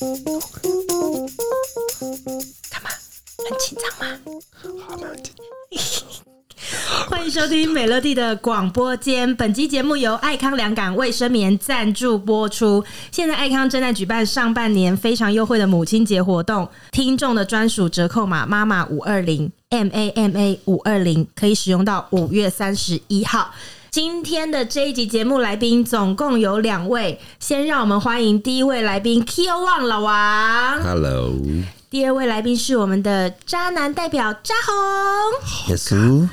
干嘛？很紧张吗？好，没问题。欢迎收听美乐蒂的广播间。本期节目由爱康良感卫生棉赞助播出。现在爱康正在举办上半年非常优惠的母亲节活动，听众的专属折扣码妈妈五二零 M A M A 五二零可以使用到五月三十一号。今天的这一集节目来宾总共有两位，先让我们欢迎第一位来宾 Kio Wang 老王，Hello。第二位来宾是我们的渣男代表渣红，耶稣，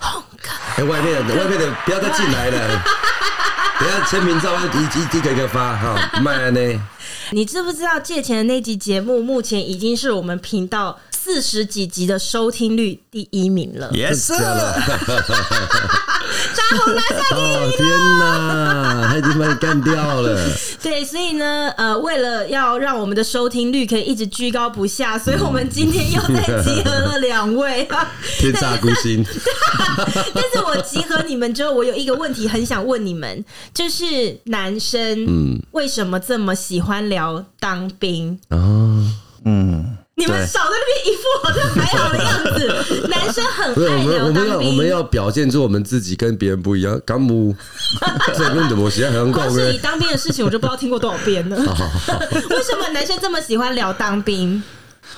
红哥，哎，外面的外面的不要再进来了，等下签名照一一一个一个发哈，慢呢。你知不知道借钱的那集节目目前已经是我们频道四十几集的收听率第一名了？Yes。渣弘拿下第一名了！天哪，他已经把你干掉了。对，所以呢，呃，为了要让我们的收听率可以一直居高不下，所以我们今天又再集合了两位。天煞孤星。但是我集合你们之后，我有一个问题很想问你们，就是男生，嗯，为什么这么喜欢聊当兵？哦，嗯。你们少在那边一副好像还好的样子，男生很爱聊当兵。我们要我们要表现出我们自己跟别人不一样。干母，这边怎么写很光？是你当兵的事情，我就不知道听过多少遍了。为什么男生这么喜欢聊当兵？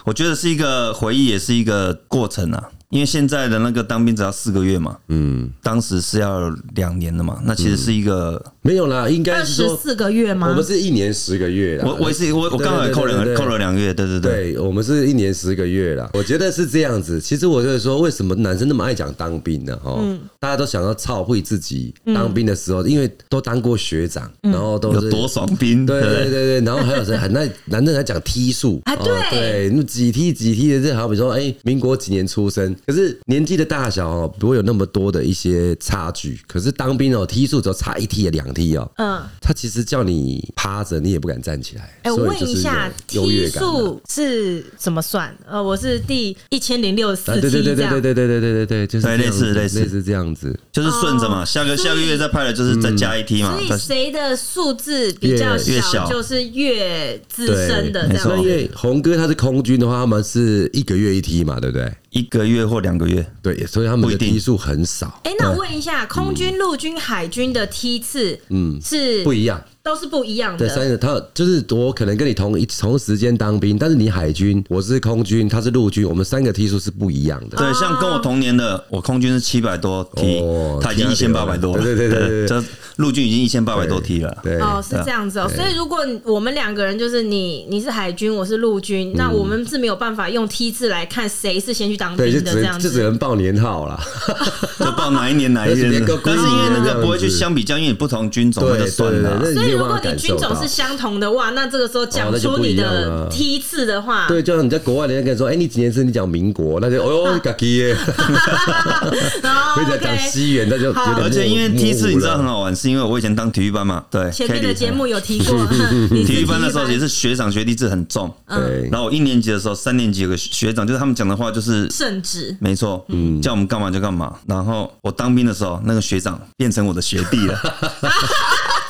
我觉得是一个回忆，也是一个过程啊。因为现在的那个当兵只要四个月嘛，嗯，当时是要两年的嘛，那其实是一个、嗯、没有啦，应该是说四个月吗？我们是一年十个月啦，我我是我我刚好扣了扣了两个月，对对对，对，我们是一年十个月啦。我觉得是这样子。其实我就是说，为什么男生那么爱讲当兵呢？哈，大家都想要操会自己当兵的时候，因为都当过学长，然后都是有多爽兵，对对对对，然后还有谁很那男生还讲梯数啊？对对，那几梯几梯的，这好比说，哎，民国几年出生，可是年纪的。大小哦，不会有那么多的一些差距。可是当兵哦，梯数只要差一梯、两梯哦。嗯，他其实叫你趴着，你也不敢站起来。哎，我问一下，梯数是怎么算？呃，我是第一千零六十四梯，对对对对对对对对对对，就是类似类似类似这样子，就是顺着嘛。下个下个月再派的就是再加一梯嘛。所以谁的数字比较小，就是越资深的这样。因为红哥他是空军的话，他们是一个月一梯嘛，对不对？一个月或两个月，对，所以他们的梯数很少。哎，那我问一下，空军、陆军、海军的梯次，嗯，是不一样。都是不一样的。对，三个他就是我可能跟你同一同时间当兵，但是你海军，我是空军，他是陆军，我们三个梯数是不一样的。对，像跟我同年的，我空军是七百多梯，他已经一千八百多了。对对对对，这陆军已经一千八百多梯了。对，哦，是这样子哦。所以如果我们两个人就是你你是海军，我是陆军，那我们是没有办法用梯次来看谁是先去当兵的这样子，就只能报年号了，就报哪一年哪一 年。但是因为那个不会去相比较，因为不同军种就算了，所以如果你军种。是相同的哇，那这个时候讲出你的梯次的话，对，就像你在国外，人家跟你说，哎，你几年生？你讲民国，那就 哦哟，嘎基耶，或者讲西元，那就而且因为梯次你知道很好玩，是因为我以前当体育班嘛，对，前面的节目有提过，体育班的时候也是学长学弟制很重，对。然后我一年级的时候，三年级有个学长，就是他们讲的话就是圣旨，没错，嗯，叫我们干嘛就干嘛。然后我当兵的时候，那个学长变成我的学弟了。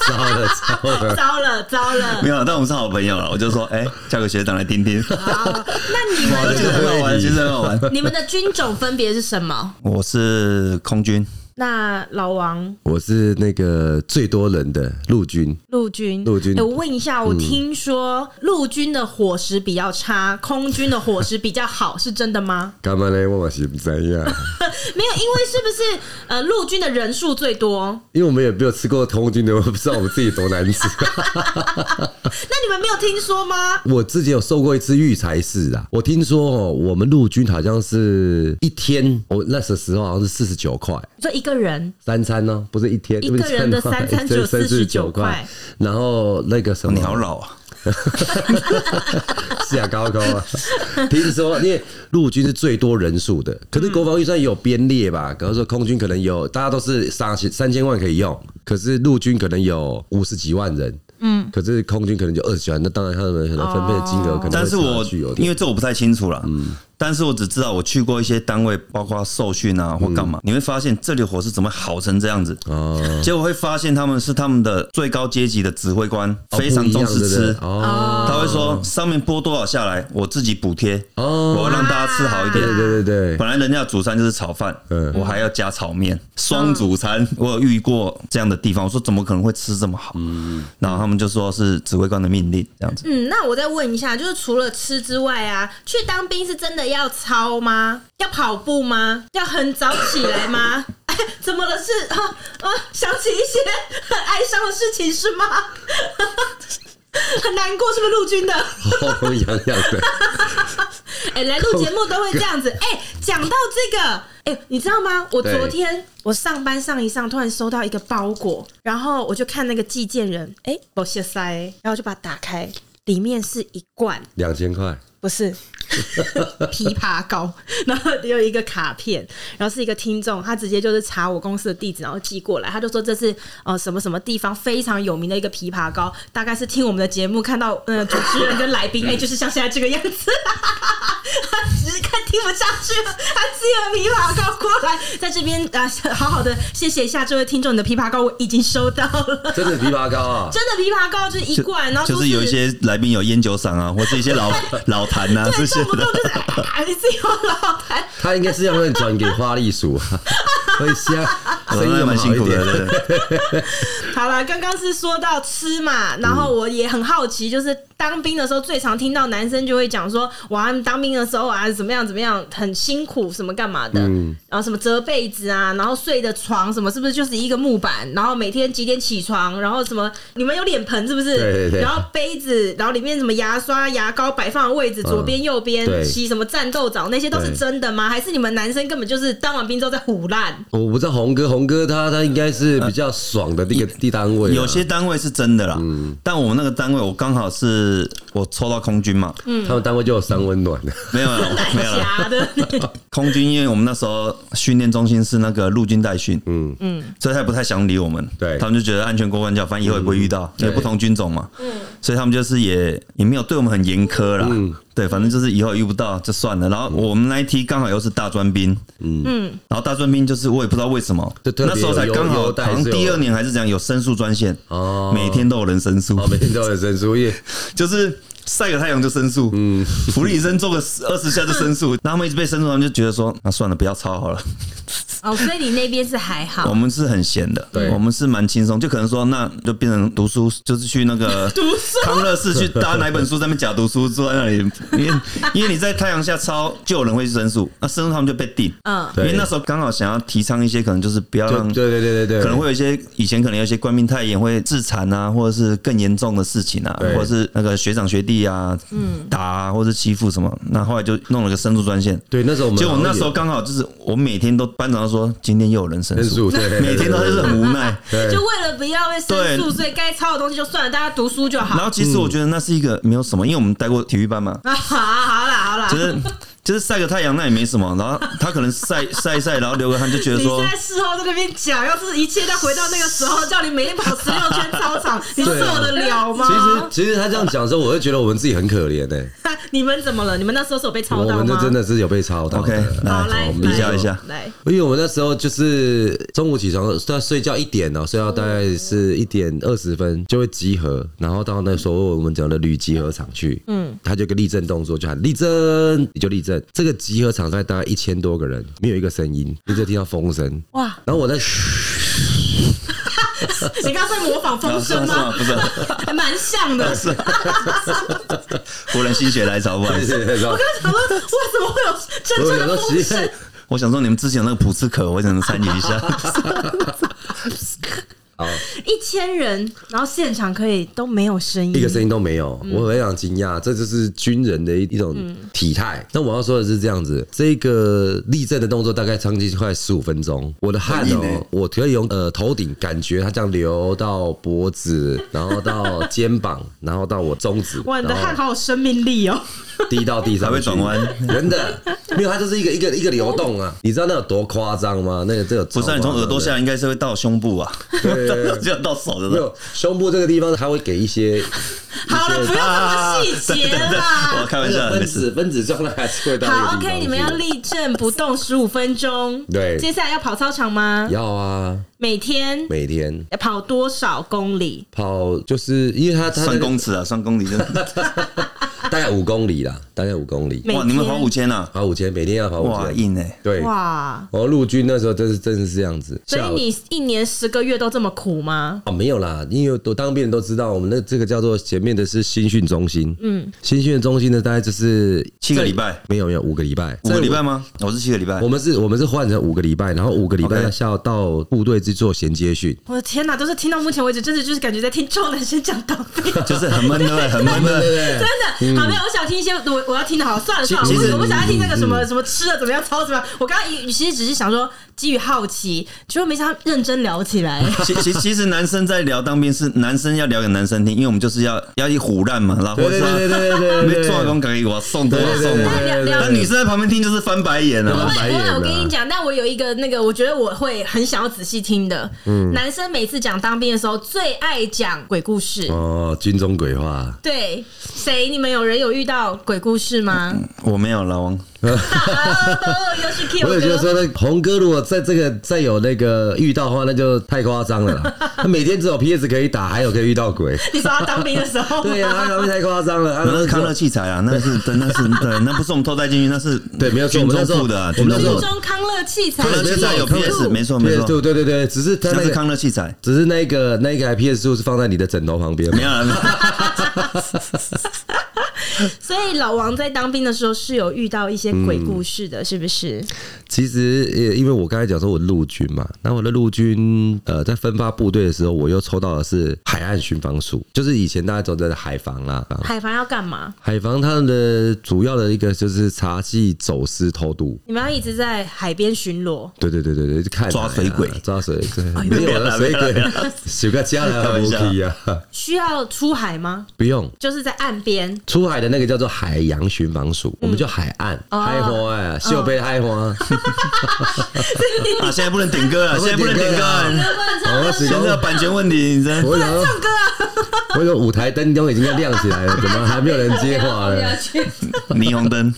糟了 糟了糟了！没有，但我们是好朋友了。我就说，哎，叫个学长来听听。好，那你们其实很好玩，其实很好玩。你们的军种分别是什么？我是空军。那老王，我是那个最多人的陆军，陆军，陆军。我问一下，我听说陆军的伙食比较差，空军的伙食比较好，是真的吗？干嘛呢？我是不。没有，因为是不是呃，陆军的人数最多？因为我们也没有吃过空军的，我不知道我们自己多难吃。那你们没有听说吗？我自己有受过一次育才试啊，我听说哦，我们陆军好像是一天，我那时时候好像是四十九块，就一个人。三餐呢，不是一天一个人的三餐 只有四十九块，然后那个什么，你好老啊，是啊，高高啊。听说因为陆军是最多人数的，可是国防预算也有编列吧？比如说空军可能有，大家都是三千三千万可以用，可是陆军可能有五十几万人。嗯，可是空军可能就二十万，那当然他们可能分配的金额可能，但是我因为这我不太清楚了，嗯，但是我只知道我去过一些单位，包括受训啊或干嘛，你会发现这里伙食怎么好成这样子哦，结果会发现他们是他们的最高阶级的指挥官，非常重视吃哦，他会说上面拨多少下来，我自己补贴。哦，我要让大家吃好一点。对对对对，本来人家主餐就是炒饭，嗯，我还要加炒面，双主餐。我有遇过这样的地方，我说怎么可能会吃这么好？嗯，然后他们就说是指挥官的命令这样子。嗯，那我再问一下，就是除了吃之外啊，去当兵是真的要操吗？要跑步吗？要很早起来吗？哎，怎么了？是啊啊，想起一些很哀伤的事情是吗？很难过，是不是陆军的？哦，痒痒的。哎，来录节目都会这样子。哎，讲到这个，哎，你知道吗？我昨天我上班上一上，突然收到一个包裹，然后我就看那个寄件人，哎，不谢塞，然后就把它打开，里面是一罐两千块，不是。枇杷膏，然后有一个卡片，然后是一个听众，他直接就是查我公司的地址，然后寄过来，他就说这是呃什么什么地方非常有名的一个枇杷膏，大概是听我们的节目看到呃主持人跟来宾，哎、就是像现在这个样子，他只是看听不下去了，他寄了枇杷膏过来，在这边啊、呃、好好的谢谢一下这位听众，你的枇杷膏我已经收到了，真的枇杷膏啊，真的枇杷膏就是一罐，就然后就是有一些来宾有烟酒嗓啊，或是一些老老坛啊这些。不动就是还是有老台，他应该是要让你转给花栗鼠，所以现在生意蛮辛苦的。好了，刚刚是说到吃嘛，然后我也很好奇，就是当兵的时候最常听到男生就会讲说，哇，当兵的时候啊，怎么样怎么样，很辛苦，什么干嘛的，然后什么折被子啊，然后睡的床什么，是不是就是一个木板？然后每天几点起床？然后什么？你们有脸盆是不是？对对对。然后杯子，然后里面什么牙刷、牙膏摆放的位置，左边右边，洗什么战斗澡，那些都是真的吗？还是你们男生根本就是当完兵之后在唬烂？我不知道红哥，红哥他他应该是比较爽的那个。地单位有些单位是真的啦，嗯，但我们那个单位我刚好是我抽到空军嘛，嗯，他们单位就有三温暖的，没有了，没有了。空军因为我们那时候训练中心是那个陆军代训，嗯。嗯，所以他也不太想理我们，对，他们就觉得安全过关叫，反正以后也不会遇到，因为不同军种嘛，嗯，所以他们就是也也没有对我们很严苛啦，嗯。对，反正就是以后遇不到就算了。然后我们那一梯刚好又是大专兵，嗯，然后大专兵就是我也不知道为什么，那时候才刚好，好像第二年还是怎样有申诉专线哦，每天都有人申诉，每天都有人申诉，因为 就是晒个太阳就申诉，嗯，福利生做个二十下就申诉，然后他们一直被申诉，他们就觉得说那算了，不要抄好了。哦，所以你那边是还好，我们是很闲的，对，我们是蛮轻松，就可能说那就变成读书，就是去那个 康乐室去搭哪本书，在那边假读书，坐在那里，因为因为你在太阳下抄，就有人会去申诉，那申诉他们就被定，嗯，因为那时候刚好想要提倡一些，可能就是不要让，对对对对对，可能会有一些以前可能有一些官兵太严会自残啊，或者是更严重的事情啊，或者是那个学长学弟啊，嗯，打啊，或者欺负什么，那后来就弄了个申诉专线，对，那时候我们，结果那时候刚好就是我每天都班长说今天又有人申诉，每天都是很无奈，就为了不要被申诉，所以该抄的东西就算了，大家读书就好。然后其实我觉得那是一个没有什么，因为我们待过体育班嘛。啊，好啦好啦，就是。就是晒个太阳，那也没什么。然后他可能晒晒一晒，然后流个汗，就觉得说。你现在事后在那边讲，要是一切再回到那个时候，叫你每天跑十六圈操场，你受得了吗？其实其实他这样讲的时候，我会觉得我们自己很可怜呢。你们怎么了？你们那时候是有被抄到吗？我们真的是有被抄到。OK，好来，我们比较一下。来，因为我们那时候就是中午起床在睡觉一点哦，睡到大概是一点二十分就会集合，然后到那时候我们讲的旅集合场去。嗯，他就个立正动作，就喊立正，你就立正。这个集合。场在大概一千多个人，没有一个声音，你就听到风声。哇！然后我在嘘，你刚刚在模仿风声吗？不是，还蛮像的。是，湖人心血来潮，不好意思。我刚刚想说，为什么会有真正的风声？我想说，你们之前那个普斯可，我想参与一下。一千人，然后现场可以都没有声音，一个声音都没有，我非常惊讶，这就是军人的一一种体态。那我要说的是这样子，这个立正的动作大概长期快十五分钟，我的汗哦，我可以用呃头顶感觉它这样流到脖子，然后到肩膀，然后到我中指。哇，你的汗好有生命力哦！滴到地上还会转弯，真的。没有，它就是一个一个一个流动啊！你知道那有多夸张吗？那个这个不是你从耳朵下来应该是会到胸部啊，就要到手的。没有胸部这个地方，它会给一些。好了，不要这么细节啦。我开玩笑，分子分子状态还是会到。好，OK，你们要立正不动十五分钟。对，接下来要跑操场吗？要啊。每天每天要跑多少公里？跑就是因为它它算公尺啊，算公里真的。大概五公里啦，大概五公里。哇，你们跑五千啊？跑五千，每天要跑五千。哇，硬哎。对。哇。我陆军那时候真是真是这样子。所以你一年十个月都这么苦吗？哦，没有啦，因为都当兵人都知道，我们那这个叫做前面的是新训中心。嗯。新训中心呢，大概就是七个礼拜。没有没有，五个礼拜。五个礼拜吗？我是七个礼拜。我们是我们是换成五个礼拜，然后五个礼拜要下到部队去做衔接训。我的天哪，都是听到目前为止，真的就是感觉在听臭男生讲道理，就是很闷对，很闷对，真的。好，没有，我想听一些。我我要听的好，算了算了，我我不想要听那个什么什么吃的怎么样，操怎么样。我刚刚其实只是想说，基于好奇，结果没想到认真聊起来。其其其实男生在聊当兵是男生要聊给男生听，因为我们就是要要一唬烂嘛，然后对对对对，没做工可以我送多送嘛。那女生在旁边听就是翻白眼了。不会，我跟你讲，但我有一个那个，我觉得我会很想要仔细听的。男生每次讲当兵的时候，最爱讲鬼故事哦，军中鬼话。对，谁？你们有人有遇到？鬼故事吗？我没有，老王。我也觉得说，那红哥如果在这个再有那个遇到的话，那就太夸张了。他每天只有 PS 可以打，还有可以遇到鬼。你说他当兵的时候？对呀，他当兵太夸张了。那是康乐器材啊，那是对，那是对，那不是我们偷带进去，那是 对，没有军中部的。军中康乐器材，康乐器材有 PS，没错没错，对对对，只是他那是康乐器材，只是那个那个 PS 就是放在你的枕头旁边，没有。所以老王在当兵的时候是有遇到一些鬼故事的，是不是？其实，因为我刚才讲说我陆军嘛，那我的陆军呃，在分发部队的时候，我又抽到的是海岸巡防署，就是以前大家走的海防啦。海防要干嘛？海防他们的主要的一个就是查缉走私偷渡。你们要一直在海边巡逻？对对对对对，看抓水鬼，抓水鬼，没有了水鬼，啊。需要出海吗？不用，就是在岸边出海的那个叫做海洋巡防署，我们叫海岸海花哎，秀杯海花。啊！现在不能点歌了，现在不能点歌，现在有版权问题，你知道？不能唱歌啊！我有舞台灯都已经要亮起来了，怎么还没有人接话呢？霓虹灯。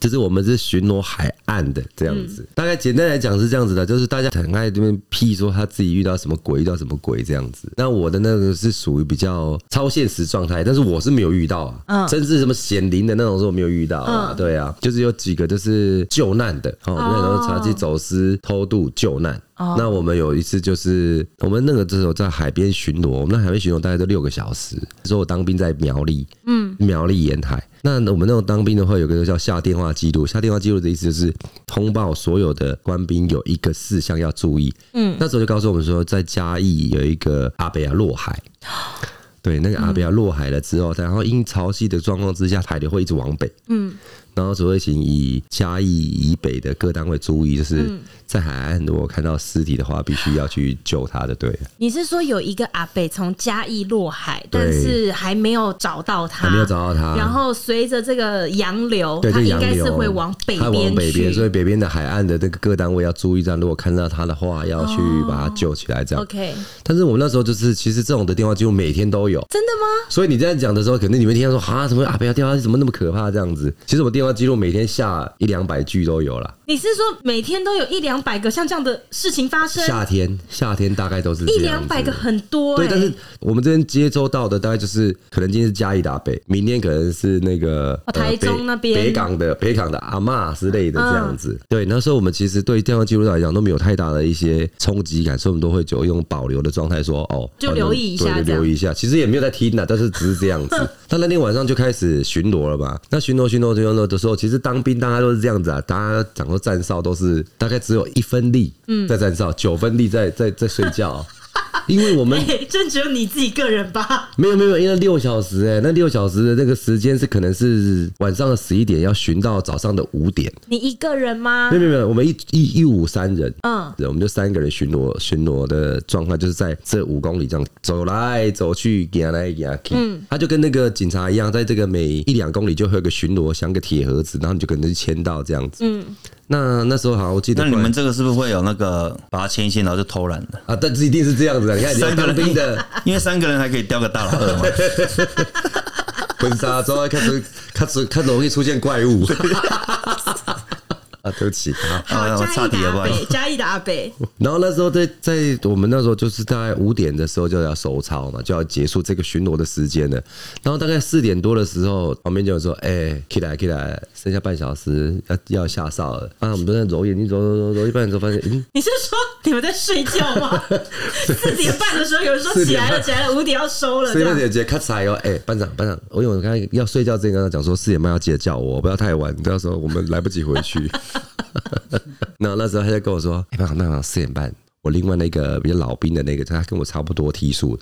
就是我们是巡逻海岸的这样子，大概简单来讲是这样子的，就是大家很爱这边批说他自己遇到什么鬼，遇到什么鬼这样子。那我的那个是属于比较超现实状态，但是我是没有遇到啊，甚至什么显灵的那种是我没有遇到啊。对啊，就是有几个就是救难的哦，那时候查缉走私、偷渡、救难。那我们有一次就是我们那个时候在海边巡逻，我们那海边巡逻大概都六个小时。那时候我当兵在苗栗，嗯，苗栗沿海。那我们那种当兵的话，有个叫下电话记录，下电话记录的意思就是通报所有的官兵有一个事项要注意。嗯，那时候就告诉我们说，在嘉义有一个阿北亚落海。对，那个阿北啊落海了之后，然后因潮汐的状况之下，海流会一直往北。嗯。然后，所以请以嘉义以北的各单位注意，就是在海岸如果看到尸体的话，必须要去救他的。对，你是说有一个阿北从嘉义落海，但是还没有找到他，还没有找到他。然后随着这个洋流，他应该是会往北边去。所以北边的海岸的那个各单位要注意，这样如果看到他的话，要去把他救起来。这样 OK。但是我们那时候就是，其实这种的电话几乎每天都有。真的吗？所以你这样讲的时候，可能你们听到说啊，什么阿北啊电话怎么那么可怕？这样子，其实我电话。记录每天下一两百句都有了。你是说每天都有一两百个像这样的事情发生？夏天，夏天大概都是一两百个，很多、欸。对，但是我们这边接收到的大概就是，可能今天是嘉义打北，明天可能是那个、哦、台中那边、呃、北港的北港的阿妈之类的这样子。嗯、对，那时候我们其实对电话记录来讲都没有太大的一些冲击感，所以我们都会就用保留的状态说哦，就留意一下，留意一下。其实也没有在听呐，但是只是这样子。他那天晚上就开始巡逻了吧？那巡逻、巡逻、巡逻的时候，其实当兵大家都是这样子啊，大家讲说站哨都是大概只有一分力在站哨，九分力在在在睡觉。因为我们 这、欸、只有你自己个人吧？没有没有，因为六小时哎、欸，那六小时的那个时间是可能是晚上的十一点要巡到早上的五点。你一个人吗？没有没有，我们一一一五三人，嗯，我们就三个人巡逻巡逻的状态，就是在这五公里这样走来走去，行来行去。嗯，他就跟那个警察一样，在这个每一两公里就会有个巡逻，像个铁盒子，然后你就可能去签到这样子。嗯。那那时候好像我记得，那你们这个是不是会有那个把它牵一牵，然后就偷懒的啊？但是一定是这样子的。你看，三个人的，因为三个人还可以钓个大老二嘛。婚纱之后开始开始开始容易出现怪物。对不起啊，好，嘉义的阿北，嘉义的阿北。然后那时候在在我们那时候就是大概五点的时候就要收操嘛，就要结束这个巡逻的时间了。然后大概四点多的时候，旁边就有说：“哎、欸，起来起来，剩下半小时要要下哨了。”啊，我们都在揉眼睛，揉揉揉揉，一半的时候发现，嗯，你是说你们在睡觉吗？四点半的时候有人说起来了，起来了，五点要收了。四点姐姐咔嚓哟，哎，班长班长，我因为我刚才要睡觉之前跟他讲说四点半要记得叫我，不要太晚，到时候我们来不及回去。然后那时候他就跟我说：“哎、欸，班长，班长，四点半，我另外那个比较老兵的那个，他跟我差不多梯数，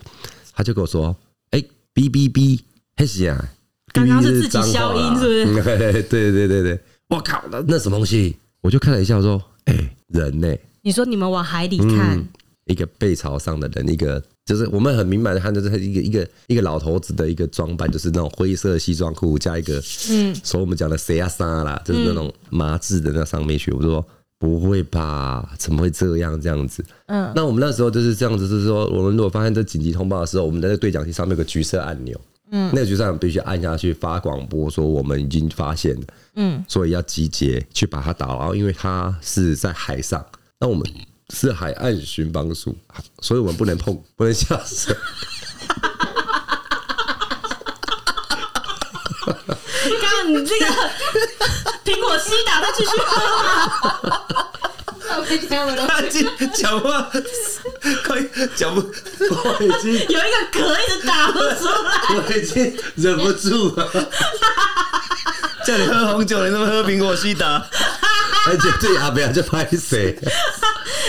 他就跟我说：‘哎、欸，哔哔哔，嘿是啊，刚刚是自己消音是不是？’对对对对对，我靠，那那什么东西？我就看了一下，我说：‘哎、欸，人呢、欸？’你说你们往海里看，嗯、一个背朝上的人，一个就是我们很明白的看，就是一个一个一个老头子的一个装扮，就是那种灰色西装裤加一个嗯，所以我们讲的谁啊沙啦，就是那种麻质的那上面去，我就说。”不会吧？怎么会这样？这样子？嗯，那我们那时候就是这样子，就是说，我们如果发现这紧急通报的时候，我们在那对讲机上面有个橘色按钮，嗯，那个橘色按钮必须按下去发广播，说我们已经发现了，嗯，所以要集结去把它打捞，因为它是在海上，那我们是海岸巡防署，所以我们不能碰，不能下水。刚刚你这个苹果西打，他继续喝吗？我没听我的。他讲话快讲不，我已经有一个嗝一直打不出来，我已经忍不住了。叫你喝红酒，你怎么喝苹果西打？而且对阿北就拍谁？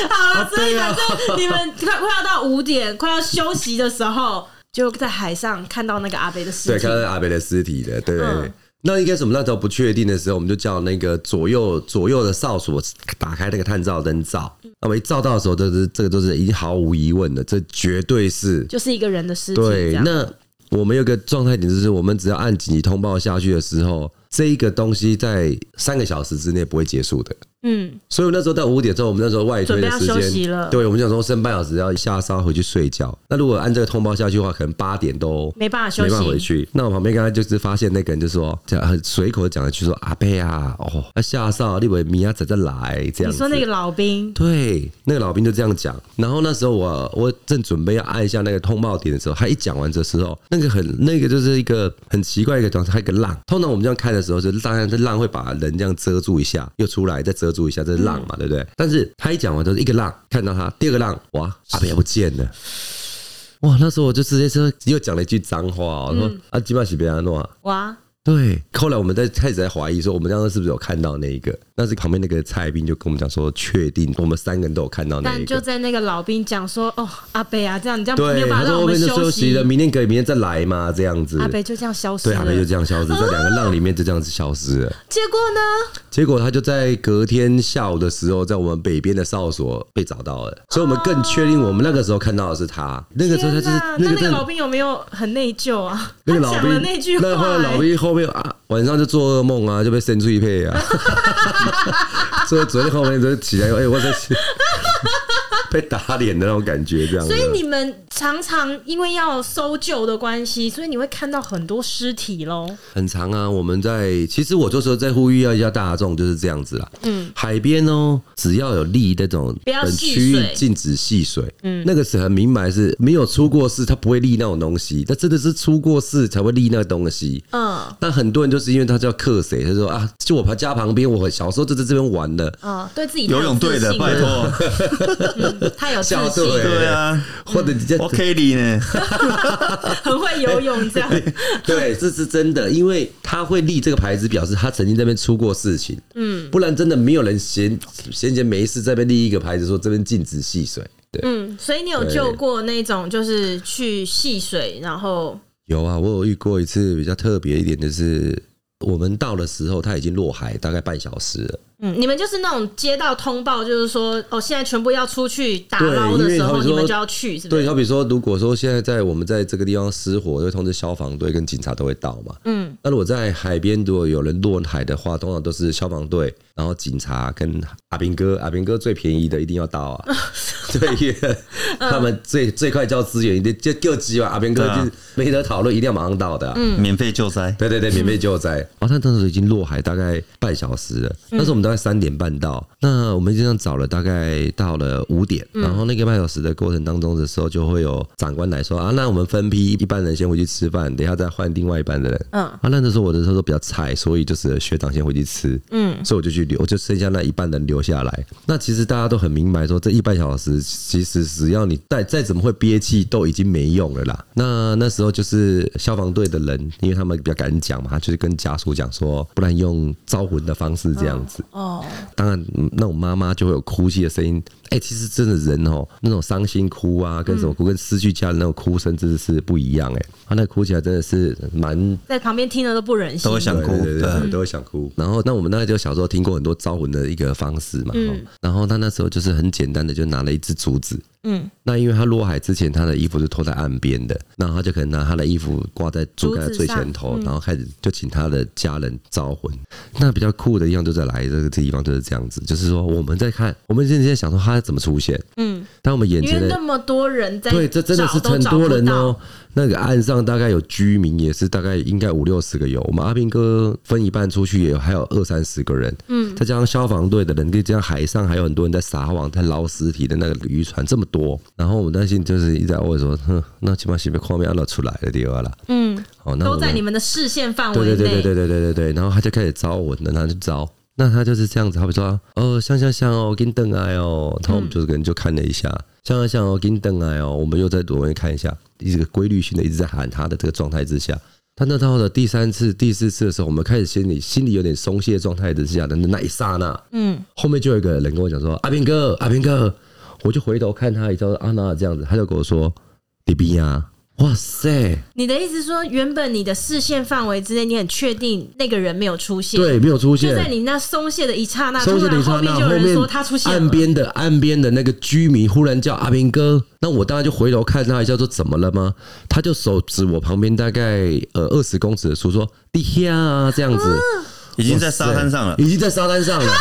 好了，所以反正你们快快要到五点，快要休息的时候，就在海上看到那个阿贝的尸体，对，看到阿贝的尸体的，对。嗯那应该是我们那时候不确定的时候，我们就叫那个左右左右的哨所打开那个探照灯照。那么一照到的时候，这是这个都是已经毫无疑问的，这绝对是就是一个人的尸体。对，那我们有个状态点就是，我们只要按紧急通报下去的时候，这一个东西在三个小时之内不会结束的。嗯，所以那时候到五点之后，我们那时候外推的时间，对，我们想说剩半小时要下哨回去睡觉。那如果按这个通报下去的话，可能八点都没办法休息，没办法回去。那我旁边刚才就是发现那个人就说，讲很随口讲了句说：“阿贝啊，哦，要下哨，你以为米亚仔在来这样。”你说那个老兵，对，那个老兵就这样讲。然后那时候我我正准备要按一下那个通报点的时候，他一讲完的时候，那个很那个就是一个很奇怪一个状态，还有一个浪。通常我们这样看的时候，就是当然这浪会把人这样遮住一下，又出来再遮住一下，这是浪嘛。对不对？但是他一讲完就是一个浪，看到他第二个浪，哇，阿北也不见了，哇！那时候我就直接说又讲了一句脏话，我说、嗯、啊，基本上是别阿诺啊，哇。对，后来我们在开始在怀疑说，我们刚刚是不是有看到那一个？但是旁边那个蔡兵就跟我们讲说，确定我们三个人都有看到那一个。但就在那个老兵讲说，哦，阿北啊，这样你这样对，没办法让我们休息了，明天可以明天再来嘛，这样子。阿北就这样消失，对，阿北就这样消失，在两个浪里面就这样子消失了。结果呢？结果他就在隔天下午的时候，在我们北边的哨所被找到了，所以我们更确定我们那个时候看到的是他。那个时候他就是那个老兵有没有很内疚啊？那个老兵那句话，那老兵后面啊，晚上。就做噩梦啊，就被生出一配啊！所以昨天后面就起来，哎、我在 被打脸的那种感觉，这样。所以你们常常因为要搜救的关系，所以你会看到很多尸体喽。很长啊，我们在其实我就是在呼吁要一下大众就是这样子啦。嗯，海边哦，只要有立那种本区域禁止戏水，嗯，那个是很明白是没有出过事，他不会立那种东西。他真的是出过事才会立那个东西。嗯，但很多人就是因为。他叫克谁？他说啊，就我家旁边，我小时候就在这边玩的。哦，对自己游泳队的，拜托，他有校队，对啊，或者你叫 OK 里呢，很会游泳这样。对，这是真的，因为他会立这个牌子，表示他曾经在这边出过事情。嗯，不然真的没有人闲闲闲没事在这边立一个牌子说这边禁止戏水。对。嗯，所以你有救过那种就是去戏水，然后有啊，我有遇过一次比较特别一点的是，我们到的时候他已经落海大概半小时了。嗯，你们就是那种接到通报，就是说哦，现在全部要出去打捞的时候，你们就要去，是不是？对，好比说，如果说现在在我们在这个地方失火，会通知消防队跟警察都会到嘛。嗯，那如果在海边，如果有人落海的话，通常都是消防队，然后警察跟阿兵哥，阿兵哥最便宜的一定要到啊。对，因为他们最最快交资源，一定就救急嘛。阿边哥就没得讨论，一定要马上到的。嗯，免费救灾。对对对，免费救灾。然后他当时已经落海大概半小时了，那时候我们。大概三点半到，那我们就这样找了，大概到了五点，然后那个半小时的过程当中的时候，就会有长官来说啊，那我们分批，一半人先回去吃饭，等一下再换另外一半的人。嗯，啊，那时候我的时候比较菜，所以就是学长先回去吃，嗯，所以我就去留，我就剩下那一半的人留下来。那其实大家都很明白，说这一半小时，其实只要你再再怎么会憋气，都已经没用了啦。那那时候就是消防队的人，因为他们比较敢讲嘛，就是跟家属讲说，不然用招魂的方式这样子。哦，当然，那种妈妈就会有哭泣的声音。哎，其实真的人哦，那种伤心哭啊，跟什么哭，跟失去家人那种哭声，真的是不一样哎。他那哭起来真的是蛮在旁边听了都不忍心，都会想哭，对都会想哭。然后，那我们那个就小时候听过很多招魂的一个方式嘛。然后他那时候就是很简单的，就拿了一支竹子。嗯，那因为他落海之前，他的衣服是脱在岸边的，然后他就可能拿他的衣服挂在竹竿的最前头，然后开始就请他的家人招魂。那比较酷的地方就在来这个地方就是这样子，就是说我们在看，我们现在想说他怎么出现？嗯，当我们眼前的那么多人在，对，这真的是很多人哦。那个岸上大概有居民，也是大概应该五六十个有。我们阿兵哥分一半出去，也有还有二三十个人。嗯，再加上消防队的人，再加上海上还有很多人在撒网、在捞尸体的那个渔船这么多。然后我们担心就是一直在问说，哼，那起码是被画面按出来的地方了。嗯，哦，那都在你们的视线范围内。对对对对对对对对对。然后他就开始招魂了，他就招。那他就是这样子，好比说，哦，像像像哦，给你等来哦。然后我们就是跟就看了一下，像像像哦，给你等来哦。我们又再多问看一下。一个规律性的一直在喊他的这个状态之下，他那到了第三次、第四次的时候，我们开始心里心里有点松懈状态之下的那一刹那，嗯，后面就有一个人跟我讲说：“阿兵哥，阿兵哥。”我就回头看他，一叫阿娜这样子，他就跟我说：“李斌呀。”哇塞！你的意思说，原本你的视线范围之内，你很确定那个人没有出现？对，没有出现。就在你那松懈的一刹那，松懈的一刹那，后面就有人说他出现。岸边的岸边的那个居民忽然叫阿兵哥，那我当然就回头看他一下，说怎么了吗？他就手指我旁边大概呃二十公尺的处说：“地下啊，这样子，已经在沙滩上了，已经在沙滩上了。”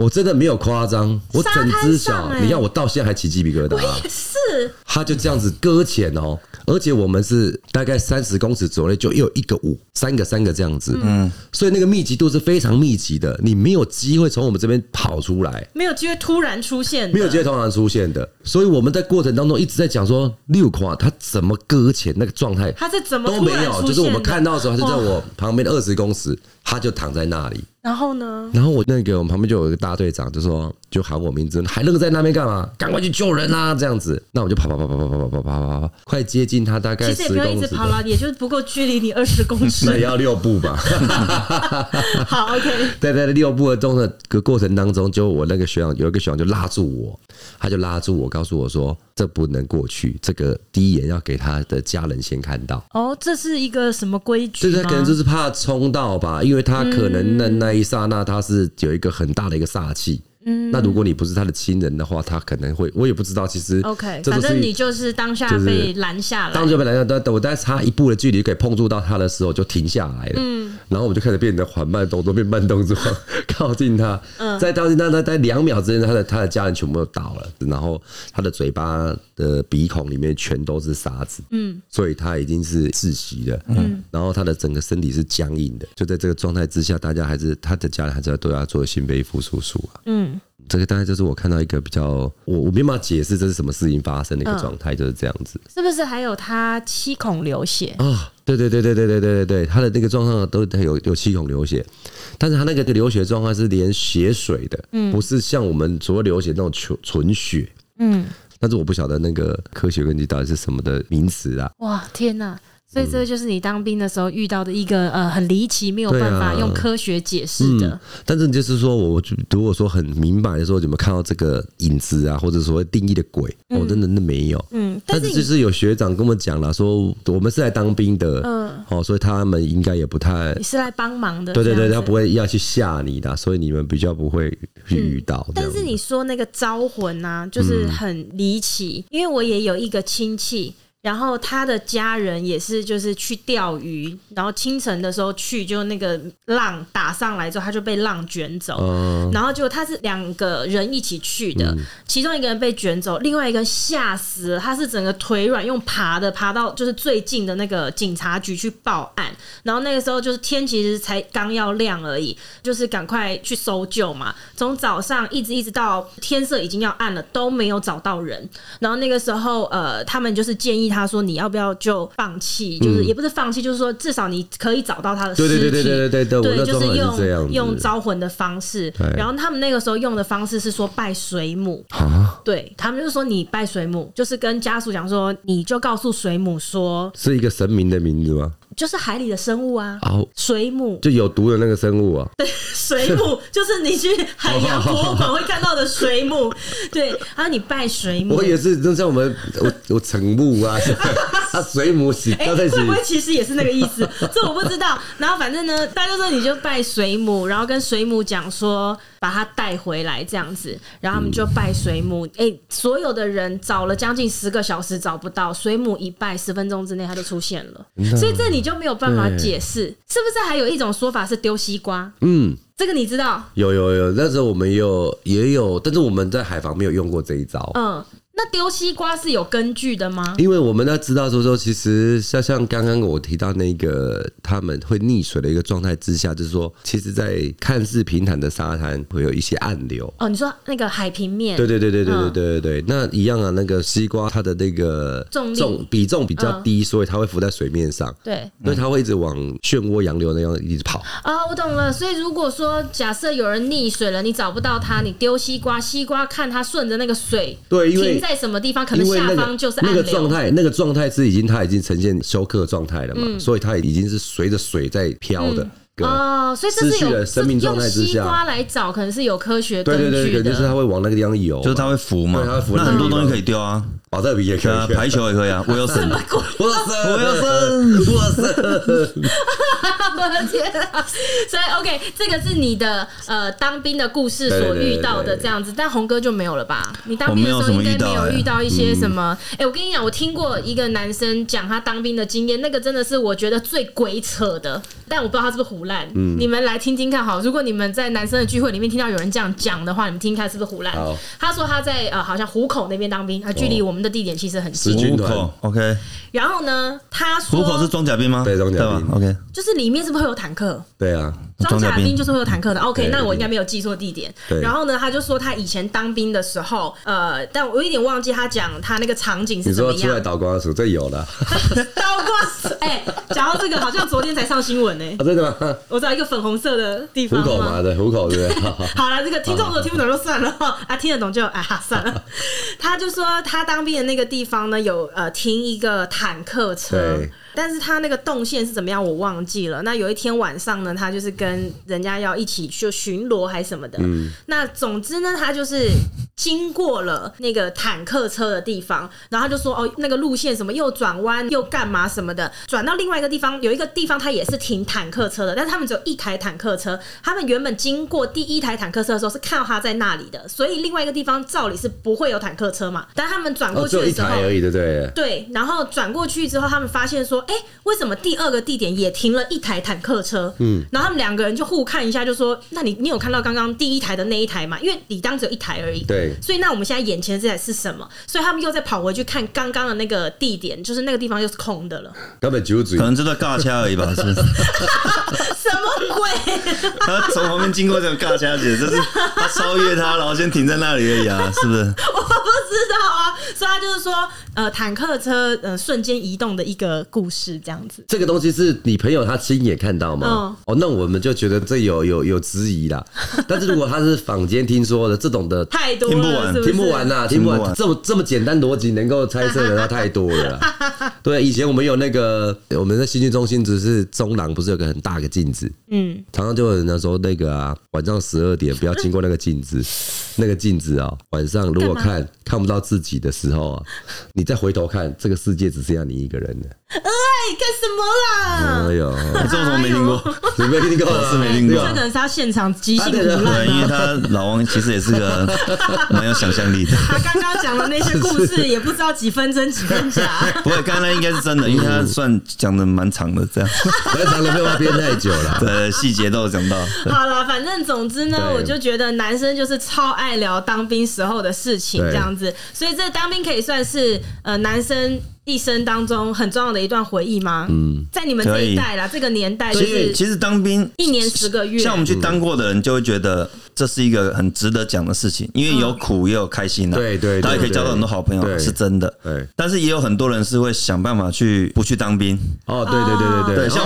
我真的没有夸张，我整只脚，你看我到现在还起鸡皮疙瘩。我也是。他就这样子搁浅哦，而且我们是大概三十公尺左右，就又一个五，三个三个这样子。嗯，所以那个密集度是非常密集的，你没有机会从我们这边跑出来，没有机会突然出现，没有机会突然出现的。所以我们在过程当中一直在讲说，六夸他怎么搁浅那个状态，它是怎么都没有，就是我们看到的时候，它就在我旁边的二十公尺，它就躺在那里。然后呢？然后我那个我们旁边就有一个大队长，就说就喊我名字，还愣在那边干嘛？赶快去救人啊！这样子，那我就跑跑跑跑跑跑跑跑跑跑，快接近他，大概十公尺。其实也不用一直跑了，也就是不够距离你二十公尺。那也要六步吧？好，OK。对 对，六步的中的个过程当中，就我那个学长有一个学长就拉住我，他就拉住我，告诉我说这不能过去，这个第一眼要给他的家人先看到。哦，这是一个什么规矩？这他可能就是怕冲到吧，因为他可能那那。那一刹那，他是有一个很大的一个煞气。嗯，那如果你不是他的亲人的话，他可能会，我也不知道。其实，OK，反正你就是当下被拦下来，当下被拦下，等我大概差一步的距离可以碰触到他的时候，就停下来了。嗯，然后我们就开始变得缓慢动作，变慢动作，靠近他。嗯，在靠近他，他在两秒之间，他的他的家人全部都倒了，然后他的嘴巴的鼻孔里面全都是沙子。嗯，所以他已经是窒息了。嗯，然后他的整个身体是僵硬的。就在这个状态之下，大家还是他的家人还是要都要做心肺复苏术啊。嗯。这个大概就是我看到一个比较，我我没办法解释这是什么事情发生的一个状态，就是这样子。是不是还有他七孔流血啊？对对对对对对对对对，他的那个状况都有有七孔流血，但是他那个流血状况是连血水的，嗯，不是像我们所谓流血那种纯纯血，嗯。但是我不晓得那个科学根据到底是什么的名词啊？哇，天哪！所以这个就是你当兵的时候遇到的一个呃很离奇，没有办法用科学解释的、啊嗯。但是就是说，我如果说很明白的时候，有没有看到这个影子啊，或者所谓定义的鬼？我、嗯哦、真的那没有。嗯，但是就是有学长跟我们讲了，说我们是来当兵的，嗯，哦，所以他们应该也不太你是来帮忙的。对对对，他不会要去吓你的，所以你们比较不会去遇到、嗯。但是你说那个招魂啊，就是很离奇、嗯，因为我也有一个亲戚。然后他的家人也是，就是去钓鱼，然后清晨的时候去，就那个浪打上来之后，他就被浪卷走。嗯、然后就他是两个人一起去的，其中一个人被卷走，另外一个人吓死了，他是整个腿软，用爬的爬到就是最近的那个警察局去报案。然后那个时候就是天其实才刚要亮而已，就是赶快去搜救嘛。从早上一直一直到天色已经要暗了，都没有找到人。然后那个时候，呃，他们就是建议。他说：“你要不要就放弃？就是也不是放弃，就是说至少你可以找到他的尸体。对对对对对对，对，就是用用招魂的方式。然后他们那个时候用的方式是说拜水母。对，他们就是说你拜水母，就是跟家属讲说，你就告诉水母说，是一个神明的名字吗？”就是海里的生物啊，水母就有毒的那个生物啊。对，水母 就是你去海洋博物馆会看到的水母。对，然后你拜水母，我也是，就像我们我我成木啊，啊 水母洗，哎、欸，会不会其实也是那个意思？这我不知道。然后反正呢，大家就说你就拜水母，然后跟水母讲说把它带回来这样子，然后他们就拜水母。哎、欸，所有的人找了将近十个小时找不到水母，一拜十分钟之内它就出现了，所以这你就。没有办法解释，是不是还有一种说法是丢西瓜？嗯，这个你知道？有有有，那时候我们有也有，但是我们在海防没有用过这一招。嗯。那丢西瓜是有根据的吗？因为我们要知道说说，其实像像刚刚我提到那个他们会溺水的一个状态之下，就是说，其实，在看似平坦的沙滩会有一些暗流。哦，你说那个海平面？对对对对对对对对对。那一样啊，那个西瓜它的那个重重比重比较低，所以它会浮在水面上。对，所以它会一直往漩涡洋流那样一直跑。啊，我懂了。所以如果说假设有人溺水了，你找不到他，你丢西瓜，西瓜看它顺着那个水，对，因为。在什么地方？可能下方就是那个状态，那个状态是已经它已经呈现休克状态了嘛，所以它已经是随着水在飘的。哦，所以这是有生命状态之下，用西瓜来找，可能是有科学根据的。对对对，就是它会往那个地方游，就是它会浮嘛，它会浮。那很多东西可以丢啊，宝特比也可以，排球也可以啊。我要生，我要生，我要生，我的天啊！所以 OK，这个是你的呃当兵的故事所遇到的这样子，但红哥就没有了吧？你当兵的时候应该没有遇到一些什么？哎，我跟你讲，我听过一个男生讲他当兵的经验，那个真的是我觉得最鬼扯的，但我不知道他是不是胡烂。嗯，你们来听听看好。如果你们在男生的聚会里面听到有人这样讲的话，你们听听看是不是胡烂？他说他在呃好像湖口那边当兵，他距离我们的地点其实很近。虎口，OK。然后呢，他说虎口是装甲兵吗？对，装甲兵，OK。就是里面是不是会有坦克？对啊，装甲兵就是会有坦克的。OK，那我应该没有记错地点。然后呢，他就说他以前当兵的时候，呃，但我有点忘记他讲他那个场景是怎么样。你说出来倒挂数，这有了。倒挂数，哎，讲到这个，好像昨天才上新闻呢。真的吗？我知道一个粉红色的地方。虎口嘛，对，虎口对不对？好了，这个听众如果听不懂就算了，啊，听得懂就啊算了。他就说他当兵的那个地方呢，有呃停一个坦克车。但是他那个动线是怎么样，我忘记了。那有一天晚上呢，他就是跟人家要一起去巡逻还是什么的。嗯。那总之呢，他就是经过了那个坦克车的地方，然后他就说：“哦，那个路线什么又转弯又干嘛什么的，转到另外一个地方，有一个地方他也是停坦克车的，但是他们只有一台坦克车。他们原本经过第一台坦克车的时候是看到他在那里的，所以另外一个地方照理是不会有坦克车嘛。但他们转过去的时候，哦、一台而已的，对。对，然后转过去之后，他们发现说。哎、欸，为什么第二个地点也停了一台坦克车？嗯，然后他们两个人就互看一下，就说：“那你你有看到刚刚第一台的那一台吗？因为你当只有一台而已。”对，所以那我们现在眼前的这台是什么？所以他们又再跑回去看刚刚的那个地点，就是那个地方又是空的了。根本就可能就在尬掐而已吧？是不是？什么鬼？他从旁边经过这个尬掐姐，就是 他超越他，然后先停在那里而已啊？是不是？我不知道啊。所以他就是说，呃坦克车呃瞬间移动的一个故事，这样子。这个东西是你朋友他亲眼看到吗？哦，哦，那我们就觉得这有有有质疑啦。但是如果他是坊间听说的这种的，太多了，听不完？听不完呐，听不完。这么这么简单逻辑能够猜测的，那太多了。对，以前我们有那个我们在新训中心，只是中廊不是有个很大的镜子？嗯，常常就有人说那个啊，晚上十二点不要经过那个镜子，那个镜子啊，晚上如果看看不到自己的时候啊，你再回头看，这个世界只剩下你一个人了。哎，干什么啦？哎呦，这我怎么没听过？你没听过？是没听过。这可能是他现场即兴对，因为他老王其实也是个 蛮有想象力的。他刚刚讲的那些故事，也不知道几分真几分假。不会，刚才应该是真的，因为他算讲的蛮长的，这样蛮长的，没有编太久了。对，细节都有讲到。好了，反正总之呢，我就觉得男生就是超爱聊当兵时候的事情，这样子。所以这当兵可以算是呃男生。一生当中很重要的一段回忆吗？嗯，在你们这一代啦，这个年代，所以其实当兵一年十个月，像我们去当过的人就会觉得这是一个很值得讲的事情，因为有苦也有开心的，对对，他也可以交到很多好朋友，是真的。对，但是也有很多人是会想办法去不去当兵。哦，对对对对对，像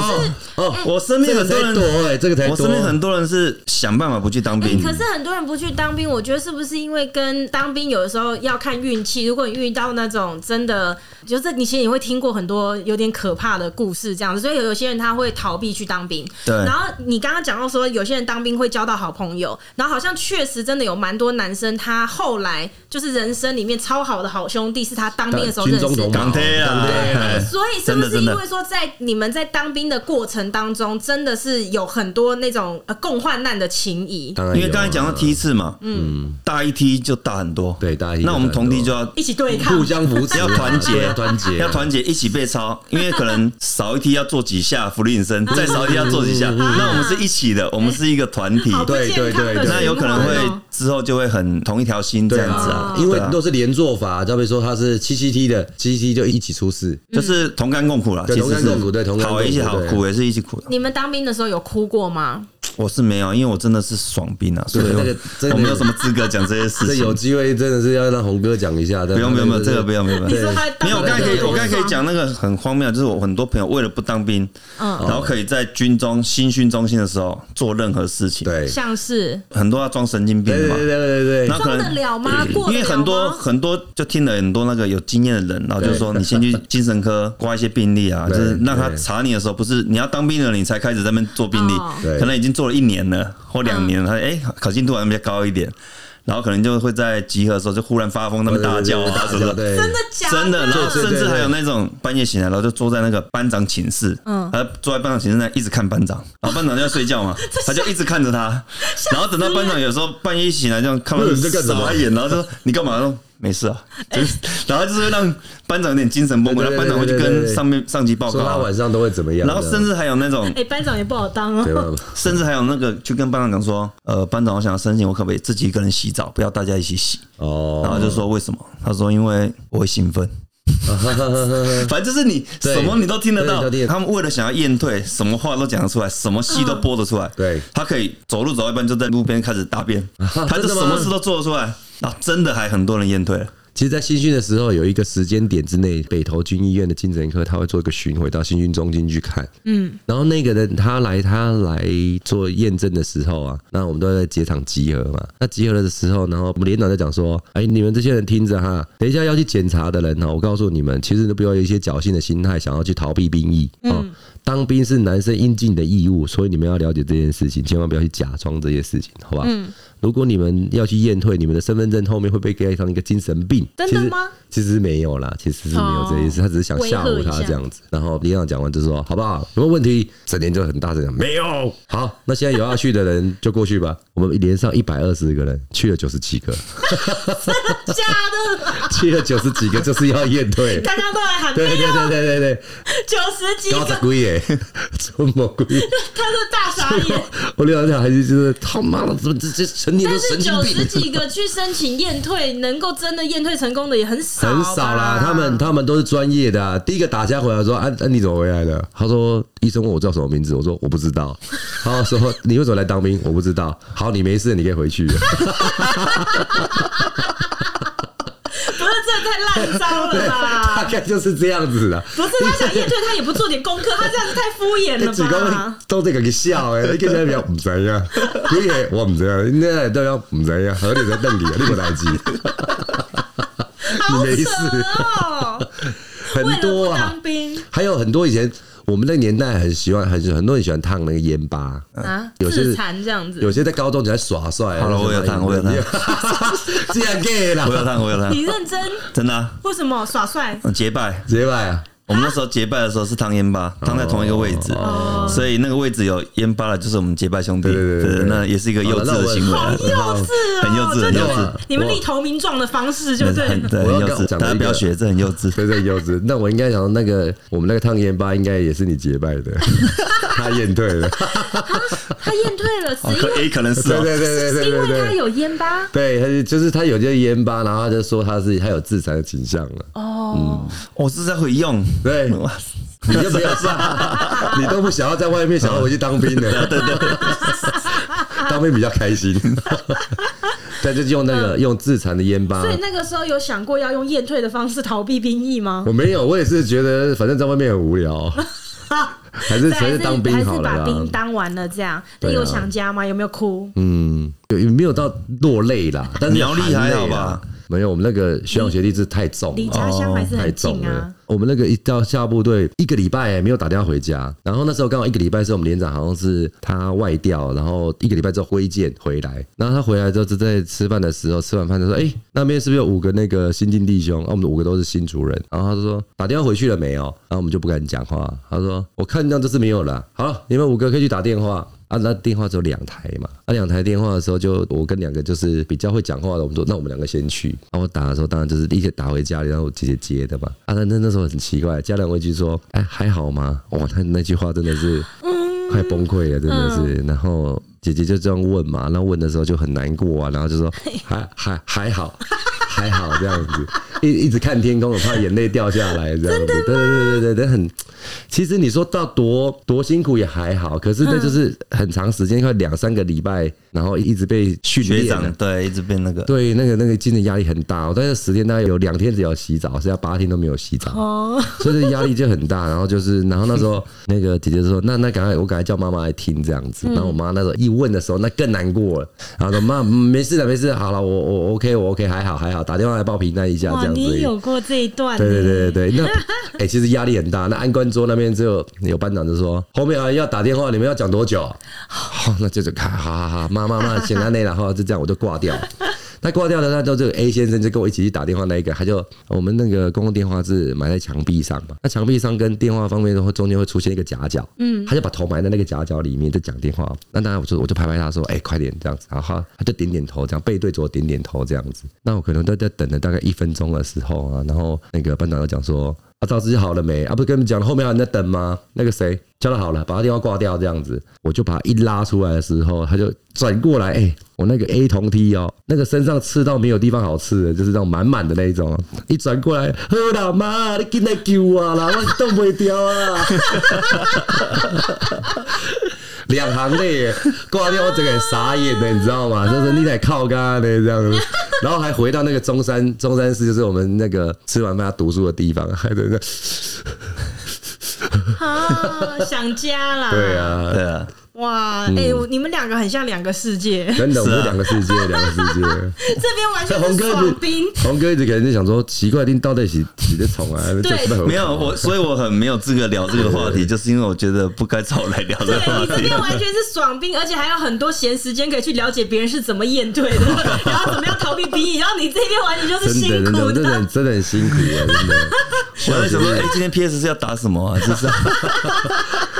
哦，我身边很多人，哎，这个才我身边很多人是想办法不去当兵。可是很多人不去当兵，我觉得是不是因为跟当兵有的时候要看运气？如果你遇到那种真的，就是你其实你会听过。很多有点可怕的故事，这样子，所以有些人他会逃避去当兵。对。然后你刚刚讲到说，有些人当兵会交到好朋友，然后好像确实真的有蛮多男生，他后来就是人生里面超好的好兄弟，是他当兵的时候认识的。港铁啊，对。所以是不是因为说，在你们在当兵的过程当中，真的是有很多那种呃共患难的情谊？因为刚才讲到梯次嘛，嗯，大一梯就大很多，对，大一梯。那我们同梯就要一起对抗，互相扶持，要团结，团结，要团结，一起。一起背操，因为可能少一梯要做几下伏地挺身，再少一梯要做几下。那我们是一起的，我们是一个团体。对对对对，那有可能会之后就会很同一条心这样子啊。因为都是连坐法，就比如说他是七七 T 的，七七 T 就一起出事，就是同甘共苦了。同甘共苦，对，同甘共苦，好一起好，苦也是一起苦。你们当兵的时候有哭过吗？我是没有，因为我真的是爽兵啊，所以那个我没有什么资格讲这些事情。有机会真的是要让红哥讲一下。不用不用不用，这个不用不用。不用没有，我刚才可以，我刚才可以讲那个很荒谬，就是我很多朋友为了不当兵，然后可以在军中新训中心的时候做任何事情。对，像是很多要装神经病嘛。对对对对，那装得了吗？因为很多很多就听了很多那个有经验的人，然后就说你先去 精神科挂一些病历啊，就是让他查你的时候，不是你要当兵了你才开始在那边做病历，可能已经做了一年了。或两年，他哎，考进度好像比较高一点，然后可能就会在集合的时候就忽然发疯，那么大叫啊什么的，真的假的？真的，然后甚至还有那种半夜醒来，然后就坐在那个班长寝室，嗯，他坐在班长寝室那一直看班长，然后班长就要睡觉嘛，他就一直看着他，然后等到班长有时候半夜醒来这样看到 傻眼，然后就说你干嘛？没事啊，就是，然后就是会让班长有点精神崩溃，然后班长会去跟上面上级报告，他晚上都会怎么样？然后甚至还有那种，哎，班长也不好当哦，甚至还有那个去跟班长讲说，呃，班长，我想要申请，我可不可以自己一个人洗澡，不要大家一起洗？哦，然后就说为什么？他说因为我会兴奋，反正就是你什么你都听得到。他们为了想要验退，什么话都讲得出来，什么戏都播得出来。对，他可以走路走一半就在路边开始大便，他就什么事都做得出来。啊，真的还很多人验退了。其实，在新训的时候，有一个时间点之内，北投军医院的精神科他会做一个巡回到新训中心去看。嗯，然后那个人他来他来做验证的时候啊，那我们都在结场集合嘛。那集合的时候，然后我们连长在讲说：“哎，你们这些人听着哈，等一下要去检查的人呢，我告诉你们，其实都不要有一些侥幸的心态，想要去逃避兵役。哦，当兵是男生应尽的义务，所以你们要了解这件事情，千万不要去假装这些事情，好吧？”嗯。如果你们要去验退，你们的身份证后面会被盖上一个精神病？真的吗？其实没有啦，其实是没有这意思，他只是想吓唬他这样子。然后李长讲完就说：“好不好？有没有问题？”整年就很大声讲：“没有。”好，那现在有要去的人就过去吧。我们连上一百二十个人，去了九十几个，真的假的？去了九十几个就是要验退。大家都来喊对对对对对对，九十几个，高贵耶，这么贵，他是大傻眼。我连长还是就是他妈的，怎么这这成？但是九十几个去申请验退，能够真的验退成功的也很少，很少啦。他们他们都是专业的啊。第一个打架回来说：“啊啊，你怎么回来的？”他说：“医生问我叫什么名字，我说我不知道。”他说：“你为什么来当兵？我不知道。”好，你没事，你可以回去了。不是，这太烂烂招了吧？大概就是这样子的。不是他想验退，他也不做点功课，他这样子太敷衍了吧？都这个给笑哎，你跟人家讲唔知呀？因为我唔知呀，那都要唔知呀，合理在瞪你，你不来机。你没事哦，很多啊，当兵还有很多以前。我们那个年代很喜欢，很很多人喜欢烫那个烟疤啊，有些这样子，有些在高中就在耍帅。好了，我有烫，我有烫，这样 gay 了，我有烫，我有烫。你认真？真的啊？为什么耍帅？结拜，结拜啊！我们那时候结拜的时候是烫烟巴，烫在同一个位置，所以那个位置有烟巴的，就是我们结拜兄弟。对对对，那也是一个幼稚的行为，很幼稚啊，很幼稚，很幼稚。你们立投名状的方式就对，很幼稚，大家不要学，这很幼稚，对对幼稚。那我应该想，那个我们那个烫烟巴应该也是你结拜的，他验退了，他验退了，是因为可能是对对对对对，因为他有烟疤，对，他就是他有这个烟疤，然后他就说他是他有自残的倾向了。哦，我是在回用，对。你就不要上你都不想要在外面，想要回去当兵的，对对对，当兵比较开心。但是用那个用自残的烟疤，所以那个时候有想过要用验退的方式逃避兵役吗？我没有，我也是觉得反正在外面很无聊，还是还是当兵好了，把兵当完了这样。那有想家吗？有没有哭？嗯，有没有到落泪啦？但是苗栗还好吧？没有，我们那个学长学弟是太重，离家乡还是很近啊。我们那个一到下部队一个礼拜没有打电话回家，然后那时候刚好一个礼拜是我们连长好像是他外调，然后一个礼拜之后挥剑回来，然后他回来之后就在吃饭的时候，吃完饭就说：“哎，那边是不是有五个那个新进弟兄？啊，我们五个都是新主人。”然后他就说：“打电话回去了没有？”然后我们就不敢讲话。他说：“我看这样就是没有了。好了，你们五个可以去打电话。”啊，那电话只有两台嘛。啊，两台电话的时候，就我跟两个就是比较会讲话的，我们说那我们两个先去。然后我打的时候，当然就是立刻打回家里，然后我姐姐接的嘛。啊，那那那时候很奇怪，家长回去说：“哎，还好吗？”哇，他那句话真的是快崩溃了，真的是。然后姐姐就这样问嘛，那问的时候就很难过啊，然后就说：“还还还好，还好这样子。”一一直看天空，我怕眼泪掉下来这样子。对对对对对，很。其实你说到多多辛苦也还好，可是那就是很长时间，快两三个礼拜，然后一直被训练，对，一直被那个，对，那个那个精神压力很大。我在这十天大概有两天只有洗澡，剩下八天都没有洗澡，哦所以这压力就很大。然后就是，然后那时候那个姐姐就说：“那那赶快，我赶快叫妈妈来听这样子。”然后我妈那时候一问的时候，那更难过了。然后说：“妈，没事的，没事，好了，我我 OK，我 OK，还好还好，打电话来报平安一下这样子。”你有过这一段？对对对对对，那 哎、欸，其实压力很大。那安官桌那边只有有班长就说，后面啊要打电话，你们要讲多久？好，那就是看，好好好，妈妈妈，简单那然后就这样，我就挂掉。他挂掉了，那就这个 A 先生就跟我一起去打电话，那一个他就我们那个公共电话是埋在墙壁上嘛，那墙壁上跟电话方面的话中间会出现一个夹角，嗯，他就把头埋在那个夹角里面就讲电话。那当然我就我就拍拍他说，哎，快点这样子，然后他就点点头，这样背对着我点点头这样子。那我可能都在等了大概一分钟的时候啊，然后那个班长就讲说。啊，找自己好了没？啊，不是跟你们讲后面还在等吗？那个谁叫他好了，把他电话挂掉，这样子，我就把他一拉出来的时候，他就转过来，哎、我那个 A 同 T 哦，那个身上刺到没有地方好刺的，就是那种满满的那一种，一转过来，呵啦妈，你进来救我啦，我动不掉啊！两行泪挂掉，我整个傻眼的，你知道吗？就是你在靠咖的这样子。然后还回到那个中山，中山市就是我们那个吃完饭他读书的地方，还在那。啊，想家啦！对啊，对啊。哇，哎、欸，你们两个很像两个世界，真的，我们是两个世界，两个世界。这边完全是爽兵，红哥一直可能就想说，奇怪，你到底是几的虫啊？对，没有我，所以我很没有资格聊这个话题，就是因为我觉得不该找我来聊这个话题。你这边完全是爽兵，而且还有很多闲时间可以去了解别人是怎么应对的，然后怎么样逃避兵役，然后你这边完全就是辛苦的，真的，真的，真的很辛苦啊！真的。我在想说，哎，今天 PS 是要打什么啊？是不是？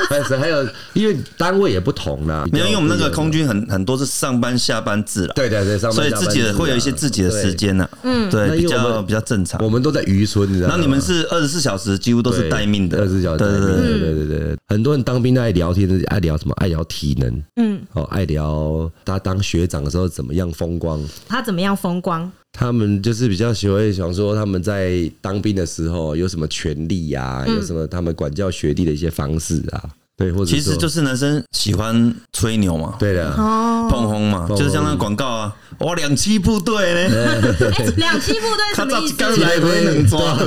但是还有，因为单位也不同啦。没有，因为我们那个空军很很多是上班下班制了。对对对，上班下班制。所以自己的会有一些自己的时间呢。嗯，对，比较比较正常。我们都在渔村，你知道吗？那你们是二十四小时，几乎都是待命的。二十四小时待命。对对对对，很多人当兵爱聊天，爱聊什么？爱聊体能。嗯。哦，爱聊他当学长的时候怎么样风光？他怎么样风光？他们就是比较喜欢想说他们在当兵的时候有什么权利呀？有什么他们管教学弟的一些方式啊？对，或者其实就是男生喜欢吹牛嘛，对的，哦，碰轰嘛，就是像那个广告啊，哇，两栖部队呢，两栖部队什么意思？刚来回能抓，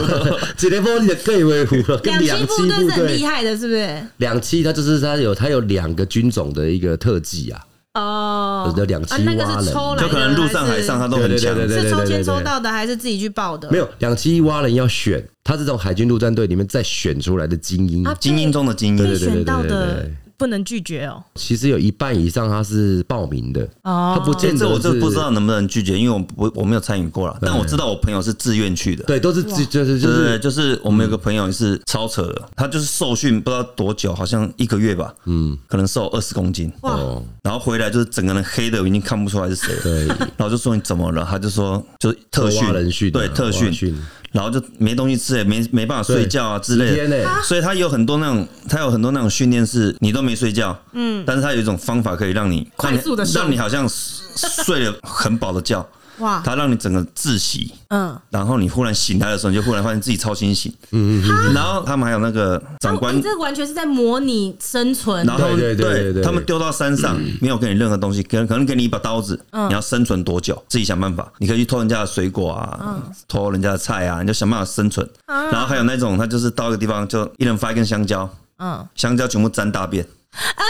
几连波你的可以维护了。两栖部队是很厉害的，是不是？两栖它就是它有它有两个军种的一个特技啊。哦，有两栖蛙人，就可能陆上海上他都很强。是抽签抽到的，还是自己去报的？没有，两栖蛙人要选，他是这种海军陆战队里面再选出来的精英，精英中的精英，对选到的。不能拒绝哦。其实有一半以上他是报名的哦，他不见得。我这不知道能不能拒绝，因为我我我没有参与过了。但我知道我朋友是自愿去的。对，都是自就是就是就是我们有个朋友是超扯的，他就是受训不知道多久，好像一个月吧，嗯，可能瘦二十公斤哦，然后回来就是整个人黑的，已经看不出来是谁了。对，然后就说你怎么了？他就说就特训，对特训。然后就没东西吃，也没没办法睡觉啊之类的，所以他有很多那种，他有很多那种训练是，你都没睡觉，嗯，但是他有一种方法可以让你快速的，让你好像睡了很饱的觉。哇！他让你整个窒息，嗯，然后你忽然醒来的时候，你就忽然发现自己超清醒，嗯嗯，然后他们还有那个长官，你这完全是在模拟生存。然后对对，他们丢到山上，没有给你任何东西，可能可能给你一把刀子，你要生存多久，自己想办法。你可以去偷人家的水果啊，偷人家的菜啊，你就想办法生存。然后还有那种，他就是到一个地方，就一人发一根香蕉，嗯，香蕉全部沾大便，啊，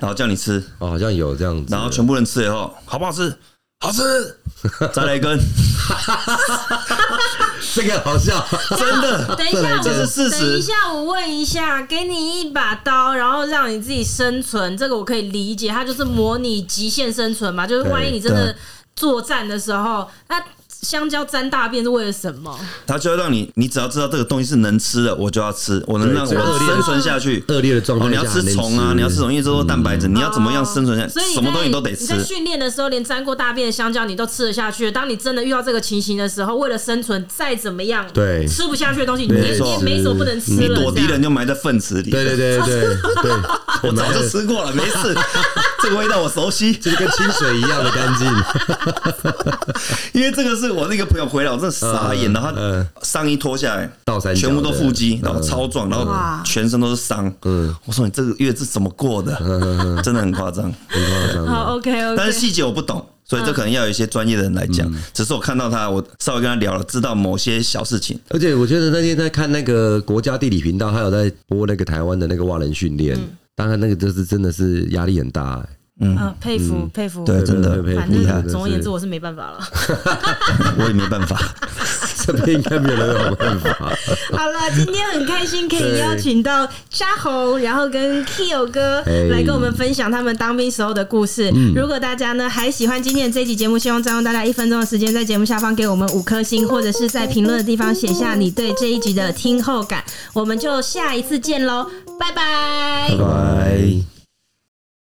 然后叫你吃，哦，好像有这样子，然后全部人吃了以后，好不好吃？好吃，再来一根，这个好笑，真的。等一下，这是事实。等一下，我问一下，给你一把刀，然后让你自己生存，这个我可以理解，它就是模拟极限生存嘛，就是万一你真的作战的时候，那。香蕉沾大便是为了什么？它就要让你，你只要知道这个东西是能吃的，我就要吃，我能让我生存下去。恶劣的状况，你要吃虫啊，你要吃虫，因为这是蛋白质，你要怎么样生存下去？什么东西都得吃。你在训练的时候，连沾过大便的香蕉你都吃得下去。当你真的遇到这个情形的时候，为了生存，再怎么样，对，吃不下去的东西，你也没什么不能吃。你躲敌人就埋在粪池里。对对对对对，我早就吃过了，没事。这个味道我熟悉，就是跟清水一样的干净。因为这个是我那个朋友回来。我真的傻眼，然后上衣脱下来，全部都腹肌，然后超壮，然后全身都是伤。嗯，我说你这个月是怎么过的？真的很夸张，很夸张。好，OK，OK。但是细节我不懂，所以这可能要有一些专业的人来讲。只是我看到他，我稍微跟他聊了，知道某些小事情。而且我觉得那天在看那个国家地理频道，他有在播那个台湾的那个蛙人训练，当然那个就是真的是压力很大。嗯，佩服佩服，对，真的反正总而言之，我是没办法了。我也没办法，这边应该没有人有办法。好了，今天很开心可以邀请到嘉宏，然后跟 Kio 哥来跟我们分享他们当兵时候的故事。如果大家呢还喜欢今天的这集节目，希望占用大家一分钟的时间，在节目下方给我们五颗星，或者是在评论的地方写下你对这一集的听后感。我们就下一次见喽，拜拜，拜拜。